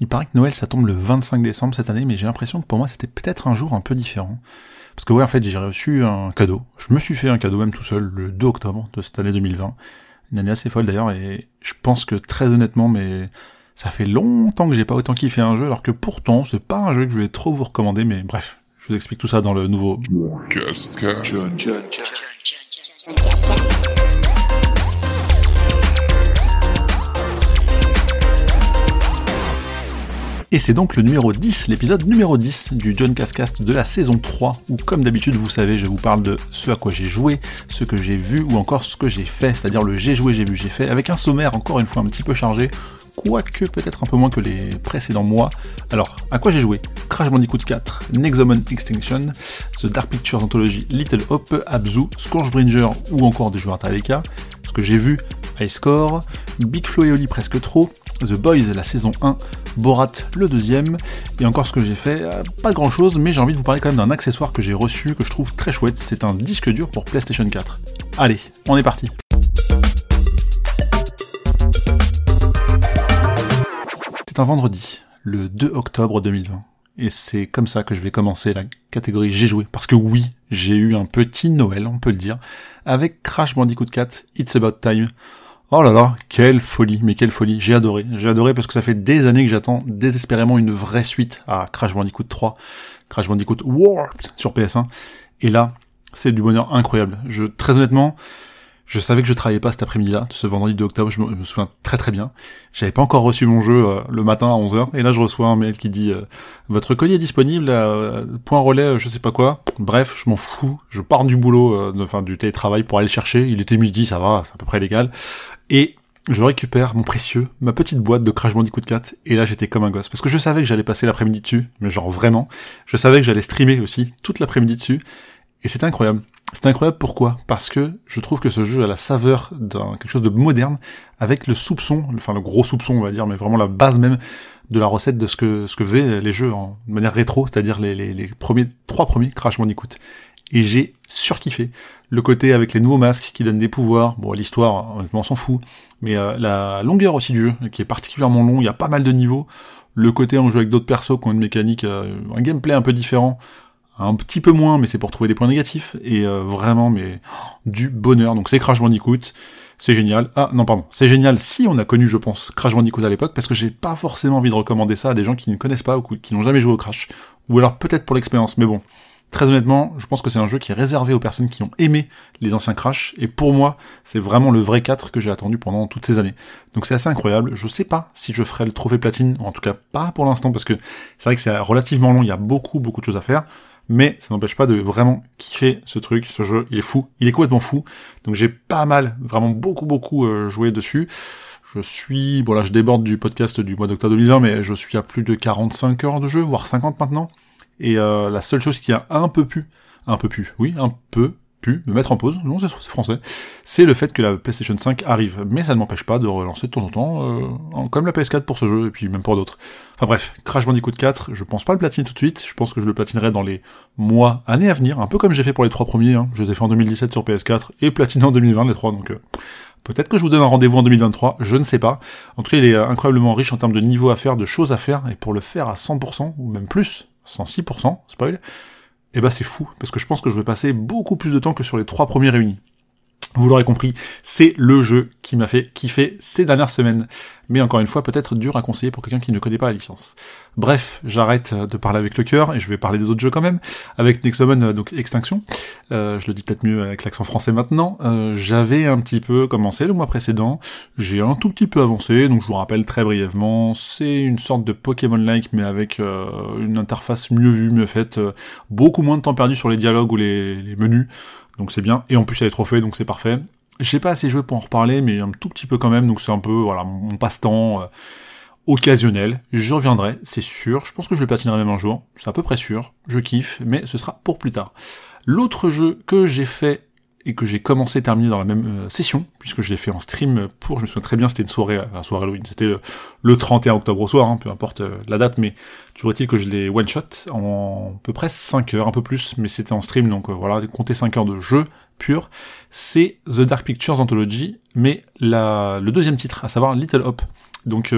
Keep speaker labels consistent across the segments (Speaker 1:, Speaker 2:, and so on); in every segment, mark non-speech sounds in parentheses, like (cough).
Speaker 1: Il paraît que Noël ça tombe le 25 décembre cette année, mais j'ai l'impression que pour moi c'était peut-être un jour un peu différent. Parce que ouais, en fait, j'ai reçu un cadeau. Je me suis fait un cadeau même tout seul le 2 octobre de cette année 2020. Une année assez folle d'ailleurs, et je pense que très honnêtement, mais ça fait longtemps que j'ai pas autant kiffé un jeu, alors que pourtant, c'est pas un jeu que je vais trop vous recommander, mais bref, je vous explique tout ça dans le nouveau Et c'est donc le numéro 10, l'épisode numéro 10 du John Cascast de la saison 3, où comme d'habitude vous savez, je vous parle de ce à quoi j'ai joué, ce que j'ai vu ou encore ce que j'ai fait, c'est-à-dire le j'ai joué, j'ai vu, j'ai fait, avec un sommaire encore une fois un petit peu chargé, quoique peut-être un peu moins que les précédents mois. Alors, à quoi j'ai joué? Crash Bandicoot 4, Nexomon Extinction, The Dark Pictures Anthology Little Hope, Abzu, Scourgebringer ou encore des joueurs Taleka, ce que j'ai vu, High Score, Big Flo et Oli presque trop, The Boys la saison 1, Borat le deuxième, et encore ce que j'ai fait, euh, pas grand chose, mais j'ai envie de vous parler quand même d'un accessoire que j'ai reçu, que je trouve très chouette, c'est un disque dur pour PlayStation 4. Allez, on est parti C'est un vendredi, le 2 octobre 2020. Et c'est comme ça que je vais commencer la catégorie j'ai joué. Parce que oui, j'ai eu un petit Noël, on peut le dire, avec Crash Bandicoot 4, It's About Time. Oh là là, quelle folie, mais quelle folie. J'ai adoré. J'ai adoré parce que ça fait des années que j'attends désespérément une vraie suite à Crash Bandicoot 3, Crash Bandicoot Warped sur PS1. Et là, c'est du bonheur incroyable. Je, très honnêtement, je savais que je travaillais pas cet après-midi-là, ce vendredi 2 octobre, je me, souviens très très bien. J'avais pas encore reçu mon jeu euh, le matin à 11h, et là je reçois un mail qui dit euh, Votre colis est disponible euh, point relais, je sais pas quoi. » Bref, je m'en fous, je pars du boulot, enfin du télétravail pour aller le chercher, il était midi, ça va, c'est à peu près légal. Et je récupère mon précieux, ma petite boîte de Crash Bandicoot 4, et là j'étais comme un gosse, parce que je savais que j'allais passer l'après-midi dessus, mais genre vraiment, je savais que j'allais streamer aussi toute l'après-midi dessus, et c'était incroyable. C'est incroyable pourquoi? Parce que je trouve que ce jeu a la saveur d'un quelque chose de moderne, avec le soupçon, enfin le gros soupçon on va dire, mais vraiment la base même de la recette de ce que ce que faisaient les jeux en de manière rétro, c'est-à-dire les, les, premiers trois premiers Crash Bandicoot. Et j'ai surkiffé le côté avec les nouveaux masques qui donnent des pouvoirs. Bon, l'histoire, honnêtement, on s'en fout. Mais euh, la longueur aussi du jeu, qui est particulièrement long, il y a pas mal de niveaux. Le côté on joue avec d'autres persos qui ont une mécanique, euh, un gameplay un peu différent un petit peu moins, mais c'est pour trouver des points négatifs, et euh, vraiment, mais du bonheur. Donc c'est Crash Bandicoot, c'est génial. Ah non, pardon, c'est génial si on a connu, je pense, Crash Bandicoot à l'époque, parce que j'ai pas forcément envie de recommander ça à des gens qui ne connaissent pas ou qui n'ont jamais joué au Crash, ou alors peut-être pour l'expérience, mais bon. Très honnêtement, je pense que c'est un jeu qui est réservé aux personnes qui ont aimé les anciens Crash, et pour moi, c'est vraiment le vrai 4 que j'ai attendu pendant toutes ces années. Donc c'est assez incroyable, je sais pas si je ferai le trophée platine, en tout cas pas pour l'instant, parce que c'est vrai que c'est relativement long, il y a beaucoup, beaucoup de choses à faire mais ça n'empêche pas de vraiment kiffer ce truc, ce jeu, il est fou, il est complètement fou, donc j'ai pas mal, vraiment beaucoup beaucoup euh, joué dessus. Je suis, bon là je déborde du podcast du mois d'octobre 2020, mais je suis à plus de 45 heures de jeu, voire 50 maintenant, et euh, la seule chose qui a un peu pu, un peu pu, oui, un peu pu me mettre en pause, non c'est français, c'est le fait que la PlayStation 5 arrive, mais ça ne m'empêche pas de relancer de temps en temps, euh, comme la PS4 pour ce jeu, et puis même pour d'autres. Enfin bref, Crash Bandicoot 4, je pense pas le platiner tout de suite, je pense que je le platinerai dans les mois, années à venir, un peu comme j'ai fait pour les trois premiers, hein. je les ai fait en 2017 sur PS4, et platiné en 2020 les trois, donc... Euh, peut-être que je vous donne un rendez-vous en 2023, je ne sais pas. En tout cas, il est incroyablement riche en termes de niveau à faire, de choses à faire, et pour le faire à 100%, ou même plus, 106%, spoil, eh ben, c'est fou, parce que je pense que je vais passer beaucoup plus de temps que sur les trois premiers réunis. Vous l'aurez compris, c'est le jeu qui m'a fait kiffer ces dernières semaines. Mais encore une fois, peut-être dur à conseiller pour quelqu'un qui ne connaît pas la licence. Bref, j'arrête de parler avec le cœur et je vais parler des autres jeux quand même. Avec Nexomon, euh, donc Extinction. Euh, je le dis peut-être mieux avec l'accent français maintenant. Euh, j'avais un petit peu commencé le mois précédent. J'ai un tout petit peu avancé, donc je vous rappelle très brièvement. C'est une sorte de Pokémon-like, mais avec une interface mieux vue, mieux faite. beaucoup moins de temps perdu sur les dialogues ou les, les menus donc c'est bien. Et en plus il y a les trophées, donc c'est parfait. J'ai pas assez joué pour en reparler, mais un tout petit peu quand même, donc c'est un peu voilà mon passe-temps euh, occasionnel. Je reviendrai, c'est sûr. Je pense que je le platinerai même un jour, c'est à peu près sûr. Je kiffe, mais ce sera pour plus tard. L'autre jeu que j'ai fait et que j'ai commencé et terminé dans la même euh, session, puisque je l'ai fait en stream pour, je me souviens très bien, c'était une soirée, euh, un soirée Halloween, c'était le, 31 octobre au soir, hein, peu importe euh, la date, mais toujours est-il que je l'ai one-shot en à peu près 5 heures, un peu plus, mais c'était en stream, donc voilà, compter 5 heures de jeu pur, c'est The Dark Pictures Anthology, mais la, le deuxième titre, à savoir Little Hope. Donc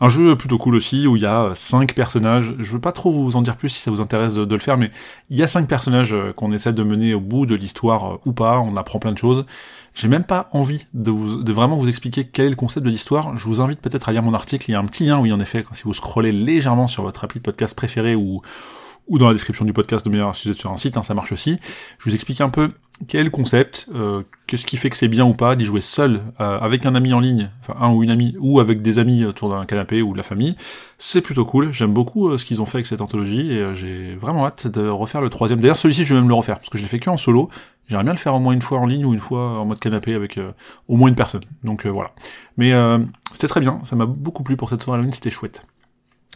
Speaker 1: Un jeu plutôt cool aussi où il y a cinq personnages. Je veux pas trop vous en dire plus si ça vous intéresse de, le faire, mais il y a cinq personnages qu'on essaie de mener au bout de l'histoire ou pas. On apprend plein de choses. J'ai même pas envie de, vraiment vous expliquer quel est le concept de l'histoire. Je vous invite peut-être à lire mon article. Il y a un petit lien, oui, en effet, si vous scrollez légèrement sur votre appli de podcast préféré ou dans la description du podcast de meilleur si sur un site, hein, ça marche aussi. Je vous explique un peu quel concept, euh, qu'est-ce qui fait que c'est bien ou pas d'y jouer seul, euh, avec un ami en ligne, enfin un ou une amie, ou avec des amis autour d'un canapé ou de la famille? C'est plutôt cool, j'aime beaucoup euh, ce qu'ils ont fait avec cette anthologie, et j'ai vraiment hâte de refaire le troisième. D'ailleurs celui-ci je vais même le refaire, parce que je l'ai fait que en solo, j'aimerais bien le faire au moins une fois en ligne ou une fois en mode canapé avec au moins une personne. Donc voilà. Mais c'était très bien, ça m'a beaucoup plu pour cette soirée Halloween, c'était chouette.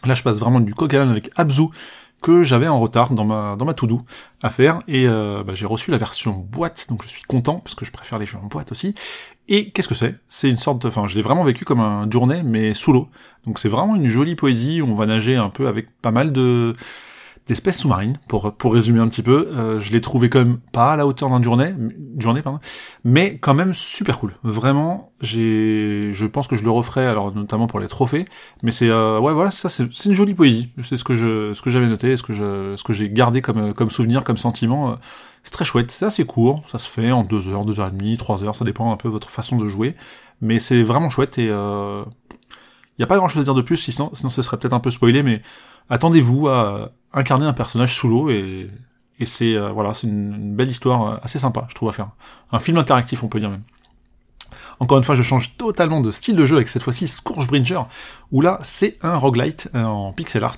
Speaker 1: Là, je passe vraiment du coq à avec Abzu, que j'avais en retard dans ma dans ma to-do à faire. Et euh, bah, j'ai reçu la version boîte donc je suis content parce que je préfère les jeux en boîte aussi. Et qu'est-ce que c'est? C'est une sorte de enfin je l'ai vraiment vécu comme un journée mais sous l'eau. Donc c'est vraiment une jolie poésie où on va nager un peu avec pas mal de d'espèces sous-marines, pour, pour résumer un petit peu. Euh, je l'ai trouvé quand même pas à la hauteur d'un journée, journée pardon, mais quand même super cool. Vraiment, j'ai, je pense que je le referai, alors notamment pour les trophées. Mais c'est, euh, ouais, voilà, ça, c'est, une jolie poésie. C'est ce que je, ce que j'avais noté, ce que je, ce que j'ai gardé comme, comme souvenir, comme sentiment. C'est très chouette. C'est assez court, ça se fait en deux heures, deux heures et demie, trois heures, ça dépend un peu de votre façon de jouer. Mais c'est vraiment chouette et euh, il y a pas grand chose à dire de plus, sinon, sinon ce serait peut-être un peu spoilé, mais attendez-vous à incarner un personnage sous l'eau et, et c'est euh, voilà, c'est une, belle histoire euh, assez sympa, je trouve à faire. Un film interactif, on peut dire même. Encore une fois, je change totalement de style de jeu avec cette fois-ci Scourgebringer, où là, c'est un roguelite euh, en pixel art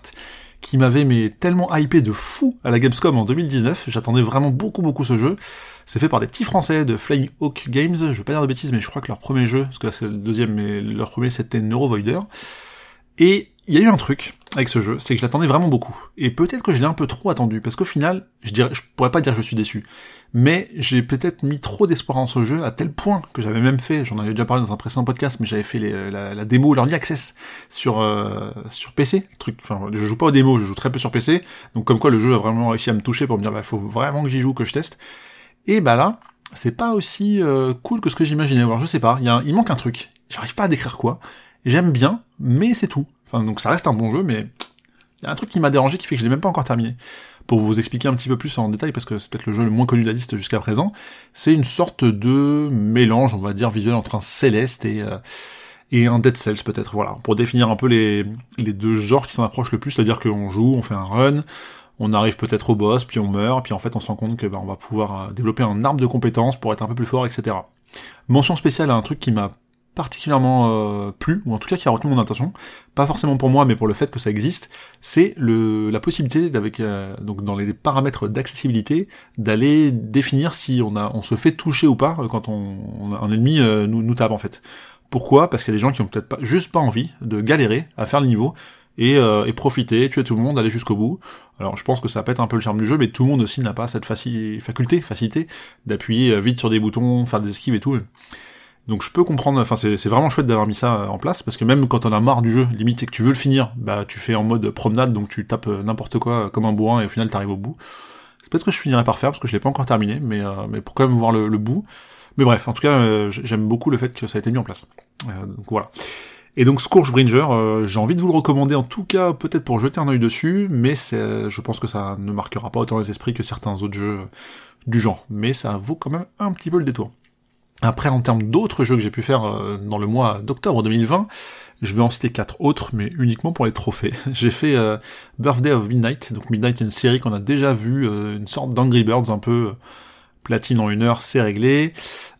Speaker 1: qui m'avait mais tellement hypé de fou à la Gamescom en 2019. J'attendais vraiment beaucoup beaucoup ce jeu. C'est fait par des petits français de Flying Hawk Games. Je veux pas dire de bêtises, mais je crois que leur premier jeu, parce que là c'est le deuxième, mais leur premier c'était Neurovoider. Et il y a eu un truc avec ce jeu, c'est que je l'attendais vraiment beaucoup. Et peut-être que je l'ai un peu trop attendu, parce qu'au final, je dirais, je pourrais pas dire que je suis déçu. Mais j'ai peut-être mis trop d'espoir en ce jeu, à tel point que j'avais même fait, j'en avais déjà parlé dans un précédent podcast, mais j'avais fait la, démo l'Early Access sur, euh, PC. truc, enfin, je joue pas aux démos, je joue très peu sur PC. Donc comme quoi le jeu a vraiment réussi à me toucher pour me dire, bah, faut vraiment que j'y joue, que je teste. Et bah là, c'est pas aussi euh, cool que ce que j'imaginais. Alors je sais pas, il manque un truc. J'arrive pas à décrire quoi. J'aime bien, mais c'est tout. Donc ça reste un bon jeu, mais il y a un truc qui m'a dérangé qui fait que je l'ai même pas encore terminé. Pour vous expliquer un petit peu plus en détail, parce que c'est peut-être le jeu le moins connu de la liste jusqu'à présent, c'est une sorte de mélange, on va dire, visuel entre un Céleste et, euh, et un Dead Cells peut-être, voilà, pour définir un peu les, les deux genres qui s'en approchent le plus, c'est-à-dire qu'on joue, on fait un run, on arrive peut-être au boss, puis on meurt, puis en fait on se rend compte que ben, on va pouvoir euh, développer un arbre de compétences pour être un peu plus fort, etc. Mention spéciale à un truc qui m'a particulièrement euh, plu, ou en tout cas qui a retenu mon attention, pas forcément pour moi, mais pour le fait que ça existe, c'est le la possibilité d'avec euh, donc dans les paramètres d'accessibilité d'aller définir si on a on se fait toucher ou pas euh, quand on, un ennemi nous nous tape en fait. Pourquoi? Parce qu'il y a des gens qui ont peut-être pas juste pas envie de galérer à faire le niveau et, et profiter, tuer tout le monde, aller jusqu'au bout. Alors je pense que ça pète un peu le charme du jeu, mais tout le monde aussi n'a pas cette faculté, facilité d'appuyer vite sur des boutons, faire des esquives et tout. Donc je peux comprendre, enfin c'est vraiment chouette d'avoir mis ça en place, parce que même quand on a marre du jeu, limite et que tu veux le finir, bah tu fais en mode promenade, donc tu tapes euh, n'importe quoi comme un bourrin et au final t'arrives au bout. C'est peut-être que je finirai par faire, parce que je l'ai pas encore terminé, mais, euh, mais pour quand même voir le, bout. Mais bref, en tout cas, euh, j'aime beaucoup le fait que ça a été mis en place. donc voilà. Et donc Scourgebringer, j'ai envie de vous le recommander en tout cas, peut-être pour jeter un œil dessus, mais je pense que ça ne marquera pas autant les esprits que certains autres jeux du genre. Mais ça vaut quand même un petit peu le détour. Après, en termes d'autres jeux que j'ai pu faire euh, dans le mois d'octobre 2020, je vais en citer quatre autres, mais uniquement pour les trophées. (laughs) J'ai fait euh, Birthday of Midnight, donc Midnight est une série qu'on a déjà vue, euh, une sorte d'Angry Birds un peu platine en une heure, c'est réglé.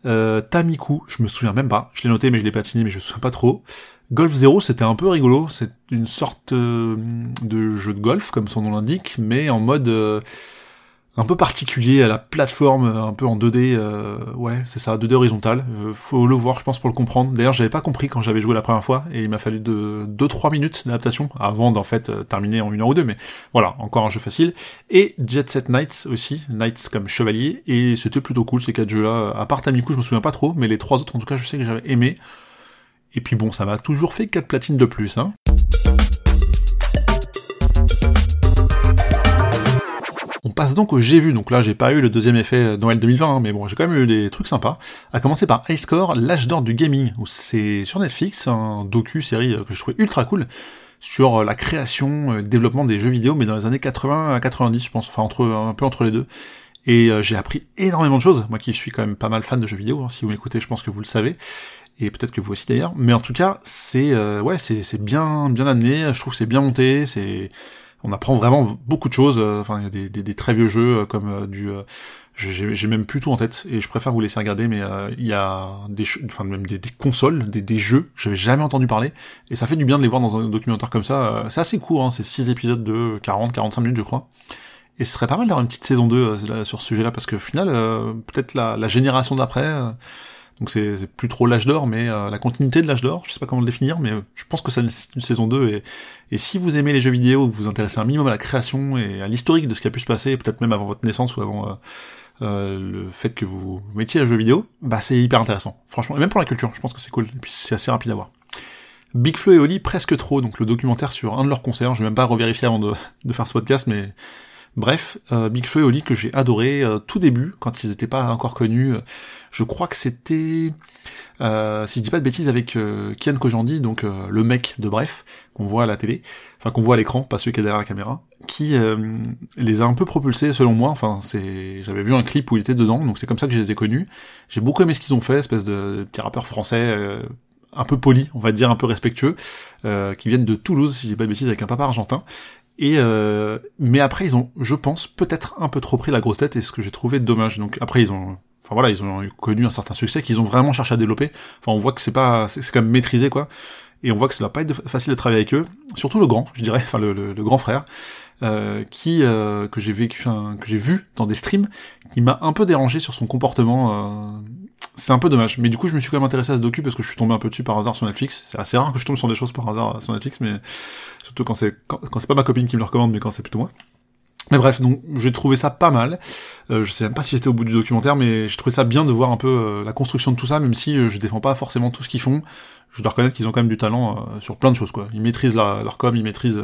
Speaker 1: Tamiku, je me souviens même pas, je l'ai noté mais je l'ai patiné mais je me souviens pas trop. Golf Zero, c'était un peu rigolo, c'est une sorte de jeu de golf, comme son nom l'indique, mais en mode un peu particulier à la plateforme, un peu en 2D, euh, ouais, c'est ça, 2D horizontal. Euh, faut le voir, je pense, pour le comprendre. D'ailleurs, j'avais pas compris quand j'avais joué la première fois, et il m'a fallu de 2-3 minutes d'adaptation avant d'en fait euh, terminer en une heure ou deux, mais voilà, encore un jeu facile. Et Jet Set Knights aussi, Knights comme chevalier, et c'était plutôt cool ces quatre jeux-là. À part Tamiku, je me souviens pas trop, mais les trois autres, en tout cas, je sais que j'avais aimé. Et puis bon, ça m'a toujours fait 4 platines de plus, hein. Passe donc au J'ai vu, donc là j'ai pas eu le deuxième effet Noël 2020, hein, mais bon j'ai quand même eu des trucs sympas. À commencer par High l'âge d'or du gaming, où c'est sur Netflix, un docu-série que je trouvais ultra cool, sur la création, le développement des jeux vidéo, mais dans les années 80 à 90 je pense, enfin entre un peu entre les deux. Et euh, j'ai appris énormément de choses, moi qui suis quand même pas mal fan de jeux vidéo, hein. si vous m'écoutez je pense que vous le savez, et peut-être que vous aussi d'ailleurs, mais en tout cas c'est euh, ouais c'est bien bien amené, je trouve c'est bien monté, c'est on apprend vraiment beaucoup de choses, euh, enfin il y a des, très vieux jeux comme du j'ai même plus tout en tête et je préfère vous laisser regarder mais il y a des enfin même des, consoles des, des jeux j'avais jamais entendu parler et ça fait du bien de les voir dans un documentaire comme ça c'est assez court hein, c'est 6 épisodes de 40 45 minutes je crois et ce serait pas mal d'avoir une petite saison 2 euh, sur ce sujet-là, parce que au final, euh, peut-être la, génération d'après, euh, donc c'est plus trop l'âge d'or, mais la continuité de l'âge d'or, je sais pas comment le définir, mais je pense que c'est une saison 2, et, et si vous aimez les jeux vidéo, vous vous intéressez un minimum à la création et à l'historique de ce qui a pu se passer, peut-être même avant votre naissance ou avant le fait que vous mettiez à jeu vidéo, bah c'est hyper intéressant, franchement, et même pour la culture, je pense que c'est cool, et puis c'est assez rapide à voir. Big Flo et Oli presque trop, donc le documentaire sur un de leurs concerts, je vais même pas revérifier avant de, de faire ce podcast, mais Bref, euh, Big Flo et Oli que j'ai adoré euh, tout début, quand ils n'étaient pas encore connus. Je crois que c'était, euh, si je dis pas de bêtises, avec Kian Kojandi, donc le mec de Bref, qu'on voit à la télé, enfin qu'on voit à l'écran, pas celui qui est derrière la caméra, qui les a un peu propulsés selon moi. Enfin, c'est, j'avais vu un clip où il était dedans, donc c'est comme ça que je les ai connus. J'ai beaucoup aimé ce qu'ils ont fait, espèce de petits rappeurs français un peu polis, on va dire un peu respectueux, qui viennent de Toulouse, si dis pas de bêtises, avec un papa argentin. Et euh, mais après ils ont, je pense, peut-être un peu trop pris la grosse tête et ce que j'ai trouvé dommage. Donc après ils ont, enfin voilà, ils ont connu un certain succès qu'ils ont vraiment cherché à développer. Enfin on voit que c'est pas, c'est quand même maîtrisé quoi. Et on voit que ça va pas être facile de travailler avec eux. Surtout le grand, je dirais, enfin le, grand frère. Euh, qui euh, que j'ai vécu, que j'ai vu dans des streams, qui m'a un peu dérangé sur son comportement euh, c'est un peu dommage. Mais du coup, je me suis quand même intéressé à ce docu parce que je suis tombé un peu dessus par hasard sur Netflix. C'est assez rare que je tombe sur des choses par hasard sur Netflix, mais surtout quand c'est quand, c'est pas ma copine qui me le recommande, mais quand c'est plutôt moi. Mais bref, donc j'ai trouvé ça pas mal. Euh, je sais même pas si j'étais au bout du documentaire, mais j'ai trouvé ça bien de voir un peu euh, la construction de tout ça, même si euh, je défends pas forcément tout ce qu'ils font. Je dois reconnaître qu'ils ont quand même du talent sur plein de choses, quoi. Ils maîtrisent leur com, ils maîtrisent.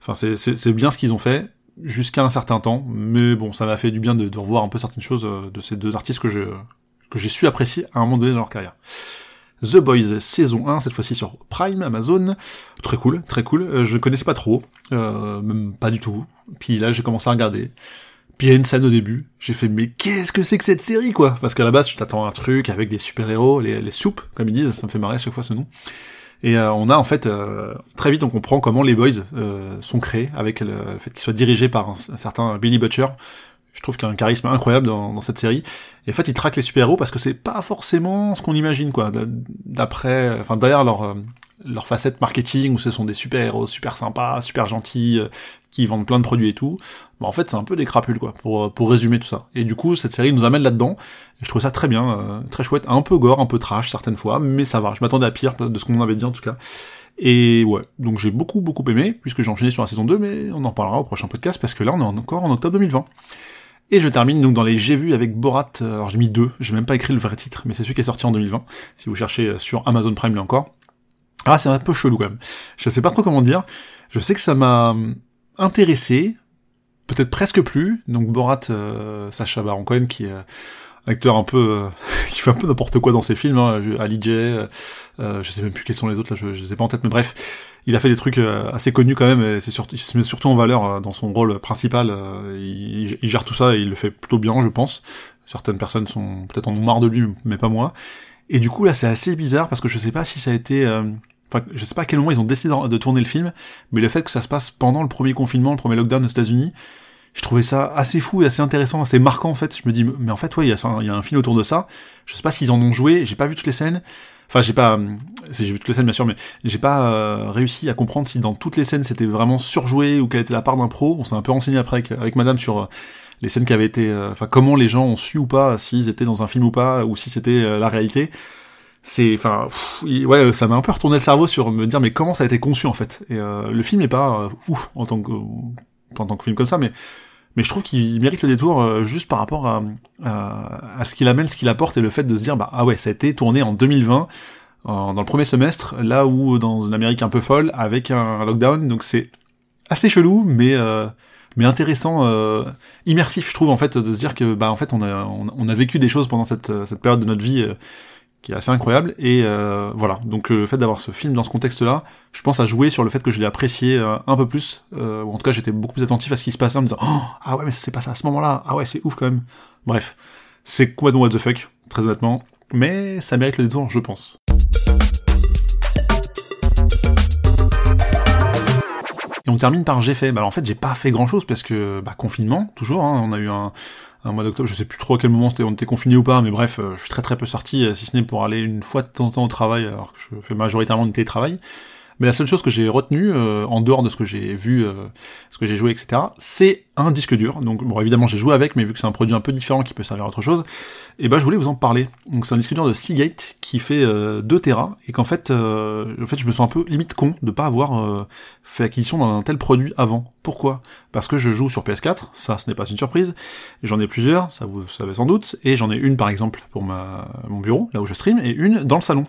Speaker 1: Enfin, c'est bien ce qu'ils ont fait jusqu'à un certain temps, mais bon, ça m'a fait du bien de, de, revoir un peu certaines choses de ces deux artistes que je que j'ai su apprécier à un moment donné dans leur carrière. The Boys saison 1, cette fois-ci sur Prime, Amazon. Très cool, très cool. Euh, je connaissais pas trop, euh, même pas du tout. Puis là, j'ai commencé à regarder. Puis il y a une scène au début, j'ai fait mais qu'est-ce que c'est que cette série quoi? Parce qu'à la base, tu t'attends un truc avec des super-héros, les, soupes, comme ils disent, ça me fait marrer à chaque fois ce nom. Et euh, on a en fait, euh, très vite on comprend comment les Boys sont créés, avec le, fait qu'ils soient dirigés par un certain Billy Butcher, je trouve qu'il y a un charisme incroyable dans, cette série. Et en fait, ils traquent les super-héros parce que c'est pas forcément ce qu'on imagine, quoi. D'après, enfin, derrière leur, euh, leur facette marketing, où ce sont des super-héros super sympas, super gentils, euh, qui vendent plein de produits et tout, bah, en fait, c'est un peu des crapules, quoi, pour, euh, pour résumer tout ça. Et du coup, cette série nous amène là-dedans, et je trouve ça très bien, très chouette, un peu gore, un peu trash certaines fois, mais ça va. Je m'attendais à pire de ce qu'on avait dit, en tout cas. Et ouais, donc j'ai beaucoup beaucoup aimé, puisque j'ai enchaîné sur la saison 2, mais on en parlera au prochain podcast, parce que là on est encore en octobre 2020. Et je termine donc dans les J'ai vu avec Borat, euh, alors j'ai mis deux, j'ai même pas écrit le vrai titre, mais c'est celui qui est sorti en 2020, si vous cherchez euh, sur Amazon Prime là encore. Ah c'est un peu chelou quand même, je sais pas trop comment dire, je sais que ça m'a intéressé, peut-être presque plus, donc Borat, euh, Sacha Baron Cohen qui est acteur un peu (laughs) qui fait un peu n'importe quoi dans ses films, hein, Ali J, je sais même plus quels sont les autres là, je, je les ai pas en tête, mais bref, il a fait des trucs euh, assez connus quand même, et c'est surtout, il se met surtout en valeur euh, dans son rôle principal. Euh, il, gère tout ça et il le fait plutôt bien, je pense. Certaines personnes sont peut-être en ont marre de lui, mais pas moi. Et du coup là, c'est assez bizarre parce que je sais pas si ça a été, enfin, je sais pas à quel moment ils ont décidé de tourner le film, mais le fait que ça se passe pendant le premier confinement, le premier lockdown aux États-Unis, je trouvais ça assez fou et assez intéressant, assez marquant en fait. Je me dis, mais en fait, ouais, il y, a, il y a un film autour de ça. Je sais pas s'ils en ont joué, j'ai pas vu toutes les scènes. Enfin, j'ai pas, j'ai vu toutes les scènes bien sûr, mais j'ai pas euh, réussi à comprendre si dans toutes les scènes c'était vraiment surjoué ou quelle était la part d'impro. On s'est un peu renseigné après avec, Madame sur euh, les scènes qui avaient été, euh, enfin comment les gens ont su ou pas s'ils étaient dans un film ou pas ou si c'était la réalité. C'est, enfin, ouais, ça m'a un peu retourné le cerveau sur me dire mais comment ça a été conçu en fait. Et le film est pas ouf en tant que en tant que film comme ça, mais mais je trouve qu'il mérite le détour euh, juste par rapport à, ce qu'il amène, ce qu'il apporte et le fait de se dire bah ah ouais ça a été tourné en 2020 dans le premier semestre là où dans une Amérique un peu folle avec un lockdown. Donc c'est assez chelou mais euh, intéressant, euh, immersif, je trouve en fait, de se dire que bah en fait on a on, a vécu des choses pendant cette période de notre vie assez incroyable et euh, voilà. Donc le fait d'avoir ce film dans ce contexte-là, je pense à jouer sur le fait que je l'ai apprécié un peu plus, ou en tout cas j'étais beaucoup plus attentif à ce qui se passait en me disant oh, ah ouais mais c'est pas ça à ce moment-là, ah ouais c'est ouf quand même. Bref, c'est quoi donc what the fuck, très honnêtement, mais ça mérite le détour, je pense. Et on termine par j'ai fait. Bah en fait j'ai pas fait grand chose parce que bah confinement toujours. Hein, on a eu un, un mois d'octobre, je sais plus trop à quel moment on était confiné ou pas, mais bref, euh, je suis très très peu sorti, euh, si ce n'est pour aller une fois de temps en temps au travail, alors que je fais majoritairement du télétravail. Mais la seule chose que j'ai retenue, euh, en dehors de ce que j'ai vu, euh, ce que j'ai joué, etc., c'est un disque dur. Donc bon, évidemment, j'ai joué avec, mais vu que c'est un produit un peu différent qui peut servir à autre chose, et eh ben je voulais vous en parler. Donc c'est un disque dur de Seagate qui fait euh, 2 Tera, et qu'en fait, euh, en fait, je me sens un peu limite con de pas avoir fait l'acquisition d'un tel produit avant. Pourquoi? Parce que je joue sur PS4, ça, ce n'est pas une surprise. J'en ai plusieurs, ça vous savez sans doute, et j'en ai une par exemple pour ma, mon bureau, là où je stream, et une dans le salon.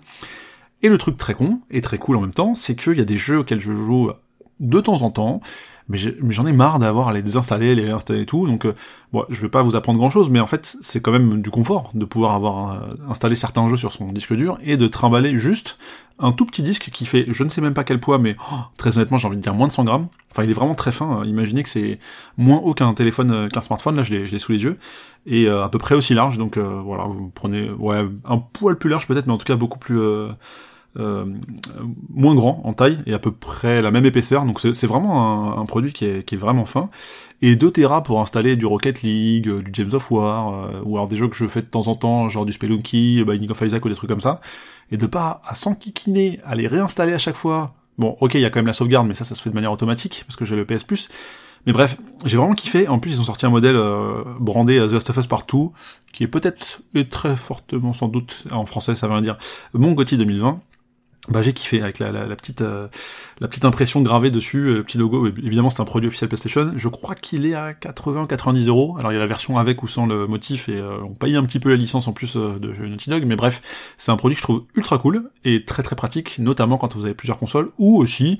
Speaker 1: Et le truc très con, et très cool en même temps, c'est qu'il y a des jeux auxquels je joue de temps en temps, mais j'en ai marre d'avoir à les désinstaller, les réinstaller et tout, donc euh, bon, je vais pas vous apprendre grand chose, mais en fait, c'est quand même du confort de pouvoir avoir euh, installé certains jeux sur son disque dur, et de trimballer juste un tout petit disque qui fait, je ne sais même pas quel poids, mais oh, très honnêtement, j'ai envie de dire moins de 100 grammes, enfin il est vraiment très fin, hein. imaginez que c'est moins haut qu'un téléphone, euh, qu'un smartphone, là je l'ai sous les yeux, et à peu près aussi large, donc voilà, vous prenez, ouais, un poil plus large peut-être, mais en tout cas beaucoup plus euh, moins grand en taille et à peu près la même épaisseur. Donc c'est vraiment un, produit qui est, vraiment fin. Et 2 Tera pour installer du Rocket League, euh, du James of War, euh, ou alors des jeux que je fais de temps en temps, genre du Spelunky, Binding of Isaac ou des trucs comme ça. Et de pas à s'enquiquiner, à les réinstaller à chaque fois. Bon, ok, il y a quand même la sauvegarde, mais ça, ça se fait de manière automatique, parce que j'ai le PS Plus. Mais bref, j'ai vraiment kiffé. En plus, ils ont sorti un modèle brandé The Last of Us Partout, qui est peut-être, et très fortement sans doute, en français ça veut dire, mon GOTY 2020 bah j'ai kiffé avec la, petite euh, la petite impression gravée dessus, euh, le petit logo. Évidemment, c'est un produit officiel PlayStation. Je crois qu'il est à 80-90 euros. Alors il y a la version avec ou sans le motif et euh, on paye un petit peu la licence en plus de Naughty Dog. Mais bref, c'est un produit que je trouve ultra cool et très très pratique, notamment quand vous avez plusieurs consoles ou aussi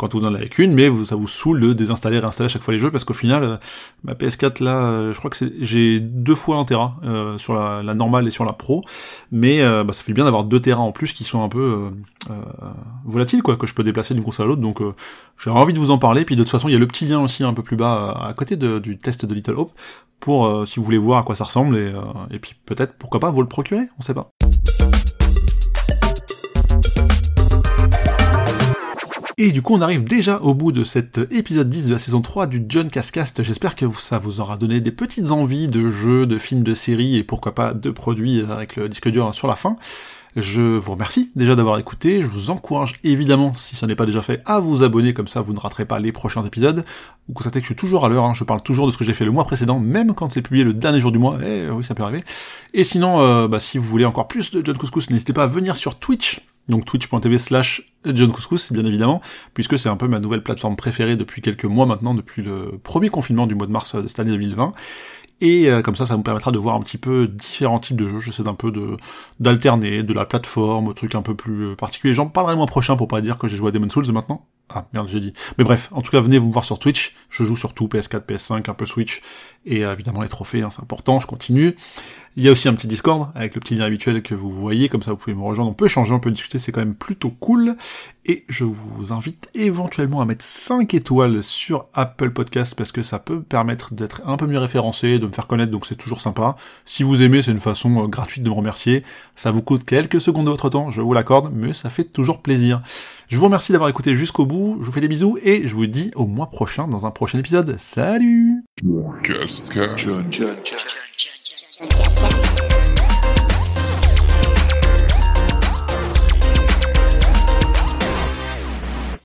Speaker 1: quand vous en avez qu'une, mais ça vous saoule de désinstaller, réinstaller à chaque fois les jeux, parce qu'au final, euh, ma PS4 là, euh, je crois que c'est, j'ai deux fois un Tera euh, sur la, normale et sur la Pro, mais bah, ça fait bien d'avoir deux Tera en plus qui sont un peu volatiles, quoi, que je peux déplacer d'une console à l'autre, donc j'ai envie de vous en parler, puis de toute façon, il y a le petit lien aussi un peu plus bas à côté du test de Little Hope, pour si vous voulez voir à quoi ça ressemble, et, et puis peut-être, pourquoi pas, vous le procurer, on sait pas. Et du coup, on arrive déjà au bout de cet épisode 10 de la saison 3 du John Cascast. J'espère que ça vous aura donné des petites envies de jeux, de films, de séries et pourquoi pas de produits avec le disque dur sur la fin. Je vous remercie déjà d'avoir écouté, je vous encourage évidemment, si ça n'est pas déjà fait, à vous abonner, comme ça vous ne raterez pas les prochains épisodes. Vous constatez que je suis toujours à l'heure, hein. je parle toujours de ce que j'ai fait le mois précédent, même quand c'est publié le dernier jour du mois, eh oui ça peut arriver. Et sinon, euh, bah, si vous voulez encore plus de John Couscous, n'hésitez pas à venir sur Twitch, donc twitch.tv slash John Couscous, bien évidemment, puisque c'est un peu ma nouvelle plateforme préférée depuis quelques mois maintenant, depuis le premier confinement du mois de mars de cette année 2020. Et euh, comme ça, ça vous permettra de voir un petit peu différents types de jeux. J'essaie d'un peu de d'alterner, de la plateforme, au truc un peu plus euh, particulier. J'en parlerai le mois prochain pour pas dire que j'ai joué à Demon's Souls maintenant. Ah merde, j'ai dit. Mais bref, en tout cas, venez vous voir sur Twitch. Je joue sur tout, PS4, PS5, un peu Switch. Et euh, évidemment les trophées, hein, c'est important, je continue. Il y a aussi un petit Discord avec le petit lien habituel que vous voyez, comme ça vous pouvez me rejoindre, on peut échanger, on peut discuter, c'est quand même plutôt cool. Et je vous invite éventuellement à mettre 5 étoiles sur Apple Podcast parce que ça peut permettre d'être un peu mieux référencé, de me faire connaître, donc c'est toujours sympa. Si vous aimez, c'est une façon euh, gratuite de me remercier. Ça vous coûte quelques secondes de votre temps, je vous l'accorde, mais ça fait toujours plaisir. Je vous remercie d'avoir écouté jusqu'au bout, je vous fais des bisous et je vous dis au mois prochain dans un prochain épisode. Salut